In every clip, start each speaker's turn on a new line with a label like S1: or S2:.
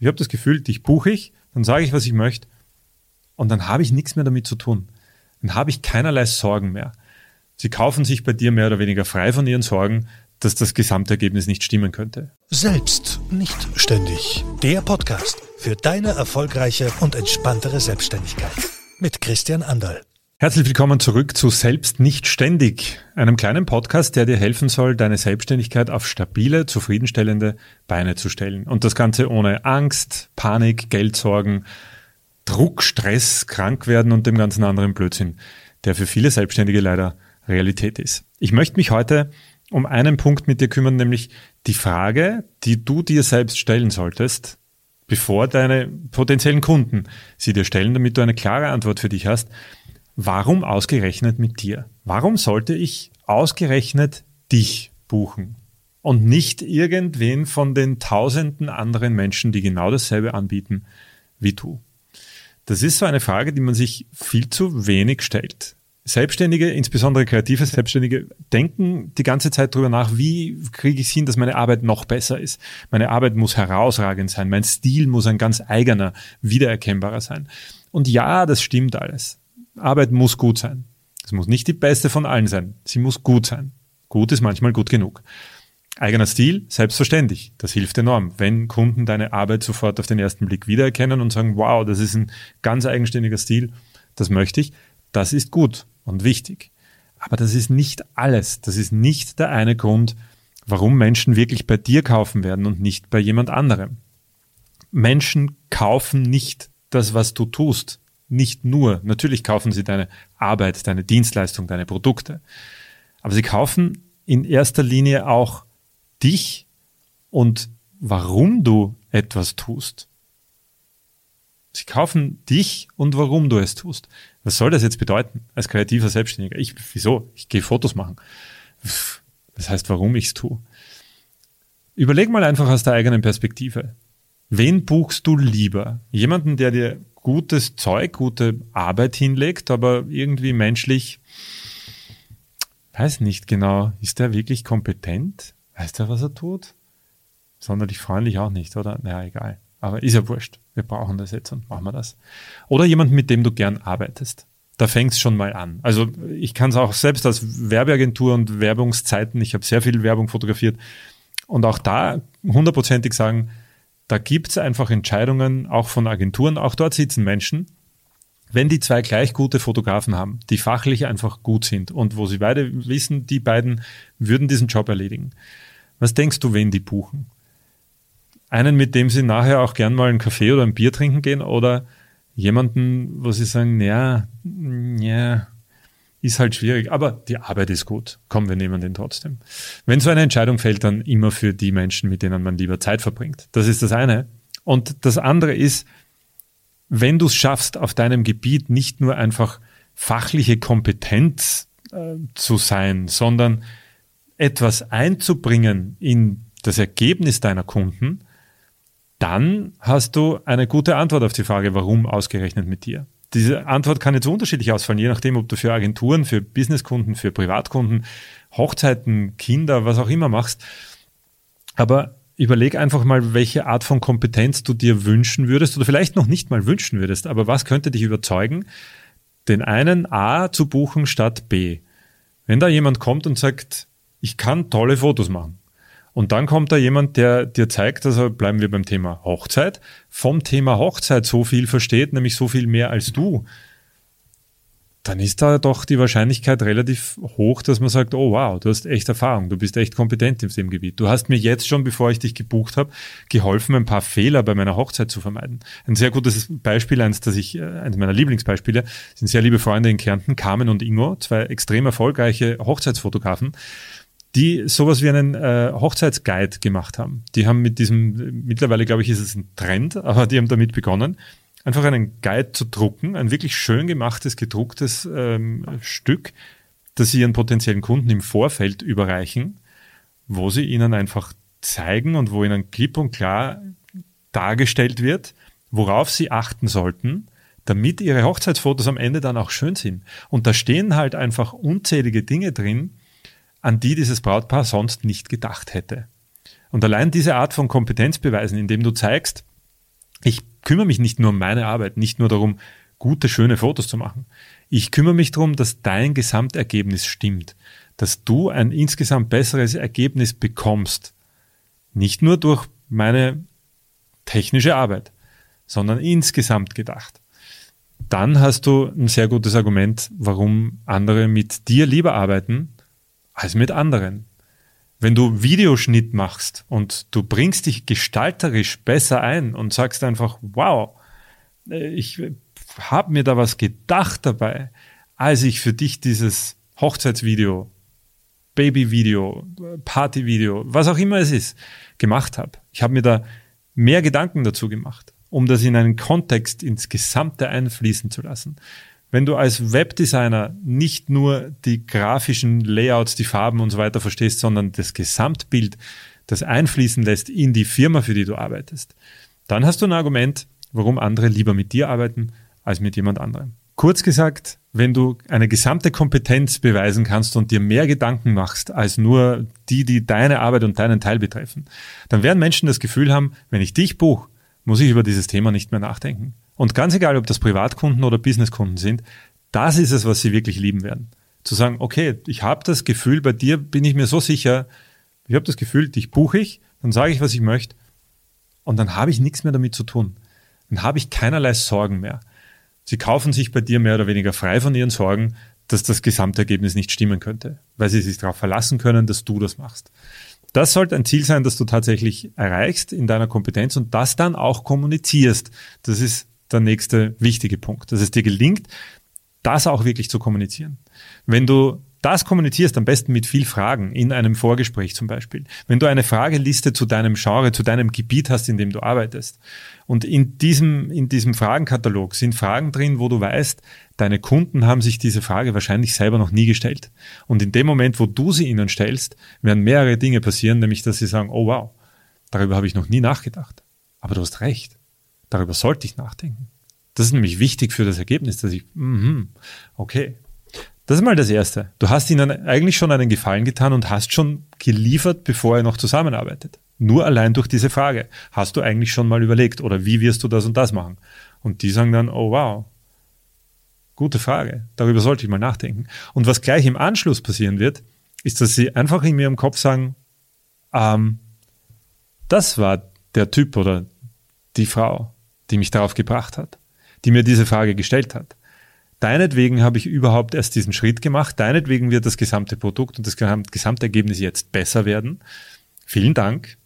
S1: Ich habe das Gefühl, dich buche ich, dann sage ich, was ich möchte und dann habe ich nichts mehr damit zu tun. Dann habe ich keinerlei Sorgen mehr. Sie kaufen sich bei dir mehr oder weniger frei von ihren Sorgen, dass das Gesamtergebnis nicht stimmen könnte.
S2: Selbst nicht ständig. Der Podcast für deine erfolgreiche und entspanntere Selbstständigkeit mit Christian Anderl.
S1: Herzlich willkommen zurück zu Selbst nicht ständig, einem kleinen Podcast, der dir helfen soll, deine Selbstständigkeit auf stabile, zufriedenstellende Beine zu stellen. Und das Ganze ohne Angst, Panik, Geldsorgen, Druck, Stress, krank werden und dem ganzen anderen Blödsinn, der für viele Selbstständige leider Realität ist. Ich möchte mich heute um einen Punkt mit dir kümmern, nämlich die Frage, die du dir selbst stellen solltest, bevor deine potenziellen Kunden sie dir stellen, damit du eine klare Antwort für dich hast Warum ausgerechnet mit dir? Warum sollte ich ausgerechnet dich buchen und nicht irgendwen von den tausenden anderen Menschen, die genau dasselbe anbieten wie du? Das ist so eine Frage, die man sich viel zu wenig stellt. Selbstständige, insbesondere kreative Selbstständige, denken die ganze Zeit darüber nach, wie kriege ich es hin, dass meine Arbeit noch besser ist. Meine Arbeit muss herausragend sein, mein Stil muss ein ganz eigener, wiedererkennbarer sein. Und ja, das stimmt alles. Arbeit muss gut sein. Es muss nicht die beste von allen sein. Sie muss gut sein. Gut ist manchmal gut genug. Eigener Stil, selbstverständlich. Das hilft enorm. Wenn Kunden deine Arbeit sofort auf den ersten Blick wiedererkennen und sagen, wow, das ist ein ganz eigenständiger Stil, das möchte ich, das ist gut und wichtig. Aber das ist nicht alles. Das ist nicht der eine Grund, warum Menschen wirklich bei dir kaufen werden und nicht bei jemand anderem. Menschen kaufen nicht das, was du tust nicht nur, natürlich kaufen sie deine Arbeit, deine Dienstleistung, deine Produkte, aber sie kaufen in erster Linie auch dich und warum du etwas tust. Sie kaufen dich und warum du es tust. Was soll das jetzt bedeuten als kreativer Selbstständiger? Ich, wieso? Ich gehe Fotos machen. Das heißt, warum ich es tue. Überleg mal einfach aus der eigenen Perspektive. Wen buchst du lieber? Jemanden, der dir gutes Zeug, gute Arbeit hinlegt, aber irgendwie menschlich, weiß nicht genau, ist der wirklich kompetent? Weiß der, was er tut? Sonderlich freundlich auch nicht, oder? Naja, egal. Aber ist ja wurscht. Wir brauchen das jetzt und machen wir das. Oder jemand, mit dem du gern arbeitest. Da fängt es schon mal an. Also ich kann es auch selbst als Werbeagentur und Werbungszeiten, ich habe sehr viel Werbung fotografiert und auch da hundertprozentig sagen, da gibt es einfach Entscheidungen, auch von Agenturen, auch dort sitzen Menschen. Wenn die zwei gleich gute Fotografen haben, die fachlich einfach gut sind und wo sie beide wissen, die beiden würden diesen Job erledigen. Was denkst du, wen die buchen? Einen, mit dem sie nachher auch gern mal einen Kaffee oder ein Bier trinken gehen oder jemanden, wo sie sagen, ja, ja, ist halt schwierig, aber die Arbeit ist gut. Komm, wir nehmen den trotzdem. Wenn so eine Entscheidung fällt, dann immer für die Menschen, mit denen man lieber Zeit verbringt. Das ist das eine. Und das andere ist, wenn du es schaffst, auf deinem Gebiet nicht nur einfach fachliche Kompetenz äh, zu sein, sondern etwas einzubringen in das Ergebnis deiner Kunden, dann hast du eine gute Antwort auf die Frage, warum ausgerechnet mit dir. Diese Antwort kann jetzt unterschiedlich ausfallen, je nachdem, ob du für Agenturen, für Businesskunden, für Privatkunden, Hochzeiten, Kinder, was auch immer machst. Aber überleg einfach mal, welche Art von Kompetenz du dir wünschen würdest oder vielleicht noch nicht mal wünschen würdest. Aber was könnte dich überzeugen, den einen A zu buchen statt B? Wenn da jemand kommt und sagt, ich kann tolle Fotos machen, und dann kommt da jemand, der dir zeigt, also bleiben wir beim Thema Hochzeit, vom Thema Hochzeit so viel versteht, nämlich so viel mehr als du. Dann ist da doch die Wahrscheinlichkeit relativ hoch, dass man sagt, oh wow, du hast echt Erfahrung, du bist echt kompetent in dem Gebiet. Du hast mir jetzt schon, bevor ich dich gebucht habe, geholfen, ein paar Fehler bei meiner Hochzeit zu vermeiden. Ein sehr gutes Beispiel, eins, das ich, äh, eines meiner Lieblingsbeispiele, sind sehr liebe Freunde in Kärnten, Carmen und Ingo, zwei extrem erfolgreiche Hochzeitsfotografen die sowas wie einen äh, Hochzeitsguide gemacht haben. Die haben mit diesem, mittlerweile glaube ich, ist es ein Trend, aber die haben damit begonnen, einfach einen Guide zu drucken, ein wirklich schön gemachtes, gedrucktes ähm, Stück, das sie ihren potenziellen Kunden im Vorfeld überreichen, wo sie ihnen einfach zeigen und wo ihnen klipp und klar dargestellt wird, worauf sie achten sollten, damit ihre Hochzeitsfotos am Ende dann auch schön sind. Und da stehen halt einfach unzählige Dinge drin, an die dieses Brautpaar sonst nicht gedacht hätte. Und allein diese Art von Kompetenzbeweisen, indem du zeigst, Ich kümmere mich nicht nur um meine Arbeit, nicht nur darum, gute, schöne Fotos zu machen. Ich kümmere mich darum, dass dein Gesamtergebnis stimmt, dass du ein insgesamt besseres Ergebnis bekommst. Nicht nur durch meine technische Arbeit, sondern insgesamt gedacht. Dann hast du ein sehr gutes Argument, warum andere mit dir lieber arbeiten als mit anderen. Wenn du Videoschnitt machst und du bringst dich gestalterisch besser ein und sagst einfach, wow, ich habe mir da was gedacht dabei, als ich für dich dieses Hochzeitsvideo, Babyvideo, Partyvideo, was auch immer es ist, gemacht habe. Ich habe mir da mehr Gedanken dazu gemacht, um das in einen Kontext, ins Gesamte einfließen zu lassen. Wenn du als Webdesigner nicht nur die grafischen Layouts, die Farben und so weiter verstehst, sondern das Gesamtbild, das einfließen lässt in die Firma, für die du arbeitest, dann hast du ein Argument, warum andere lieber mit dir arbeiten als mit jemand anderem. Kurz gesagt, wenn du eine gesamte Kompetenz beweisen kannst und dir mehr Gedanken machst als nur die, die deine Arbeit und deinen Teil betreffen, dann werden Menschen das Gefühl haben, wenn ich dich buche, muss ich über dieses Thema nicht mehr nachdenken. Und ganz egal, ob das Privatkunden oder Businesskunden sind, das ist es, was sie wirklich lieben werden. Zu sagen, okay, ich habe das Gefühl, bei dir bin ich mir so sicher, ich habe das Gefühl, dich buche ich, dann sage ich, was ich möchte und dann habe ich nichts mehr damit zu tun. Dann habe ich keinerlei Sorgen mehr. Sie kaufen sich bei dir mehr oder weniger frei von ihren Sorgen, dass das Gesamtergebnis nicht stimmen könnte, weil sie sich darauf verlassen können, dass du das machst. Das sollte ein Ziel sein, das du tatsächlich erreichst in deiner Kompetenz und das dann auch kommunizierst. Das ist der nächste wichtige Punkt, dass es dir gelingt, das auch wirklich zu kommunizieren. Wenn du das kommunizierst, am besten mit viel Fragen, in einem Vorgespräch zum Beispiel. Wenn du eine Frageliste zu deinem Genre, zu deinem Gebiet hast, in dem du arbeitest. Und in diesem, in diesem Fragenkatalog sind Fragen drin, wo du weißt, deine Kunden haben sich diese Frage wahrscheinlich selber noch nie gestellt. Und in dem Moment, wo du sie ihnen stellst, werden mehrere Dinge passieren, nämlich dass sie sagen, oh wow, darüber habe ich noch nie nachgedacht. Aber du hast recht. Darüber sollte ich nachdenken. Das ist nämlich wichtig für das Ergebnis, dass ich, mm, okay. Das ist mal das Erste. Du hast ihnen eigentlich schon einen Gefallen getan und hast schon geliefert, bevor er noch zusammenarbeitet. Nur allein durch diese Frage. Hast du eigentlich schon mal überlegt oder wie wirst du das und das machen? Und die sagen dann, oh wow, gute Frage. Darüber sollte ich mal nachdenken. Und was gleich im Anschluss passieren wird, ist, dass sie einfach in im Kopf sagen, ähm, das war der Typ oder die Frau, die mich darauf gebracht hat, die mir diese Frage gestellt hat. Deinetwegen habe ich überhaupt erst diesen Schritt gemacht. Deinetwegen wird das gesamte Produkt und das Gesamtergebnis jetzt besser werden. Vielen Dank.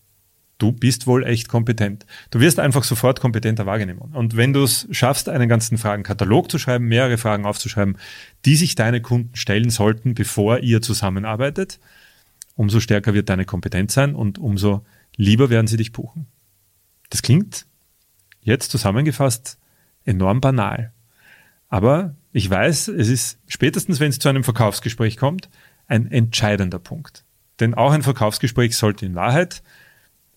S1: Du bist wohl echt kompetent. Du wirst einfach sofort kompetenter wahrgenommen. Und wenn du es schaffst, einen ganzen Fragenkatalog zu schreiben, mehrere Fragen aufzuschreiben, die sich deine Kunden stellen sollten, bevor ihr zusammenarbeitet, umso stärker wird deine Kompetenz sein und umso lieber werden sie dich buchen. Das klingt jetzt zusammengefasst enorm banal. Aber ich weiß, es ist spätestens, wenn es zu einem Verkaufsgespräch kommt, ein entscheidender Punkt. Denn auch ein Verkaufsgespräch sollte in Wahrheit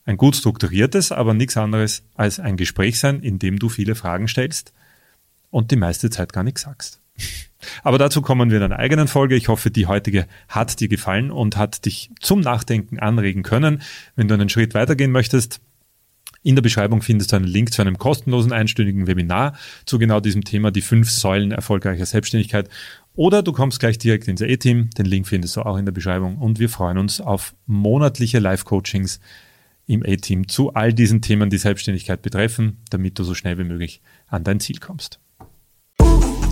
S1: ein gut strukturiertes, aber nichts anderes als ein Gespräch sein, in dem du viele Fragen stellst und die meiste Zeit gar nichts sagst. Aber dazu kommen wir in einer eigenen Folge. Ich hoffe, die heutige hat dir gefallen und hat dich zum Nachdenken anregen können. Wenn du einen Schritt weitergehen möchtest, in der Beschreibung findest du einen Link zu einem kostenlosen einstündigen Webinar zu genau diesem Thema, die fünf Säulen erfolgreicher Selbstständigkeit. Oder du kommst gleich direkt ins A-Team. Den Link findest du auch in der Beschreibung. Und wir freuen uns auf monatliche Live-Coachings im A-Team zu all diesen Themen, die Selbstständigkeit betreffen, damit du so schnell wie möglich an dein Ziel kommst.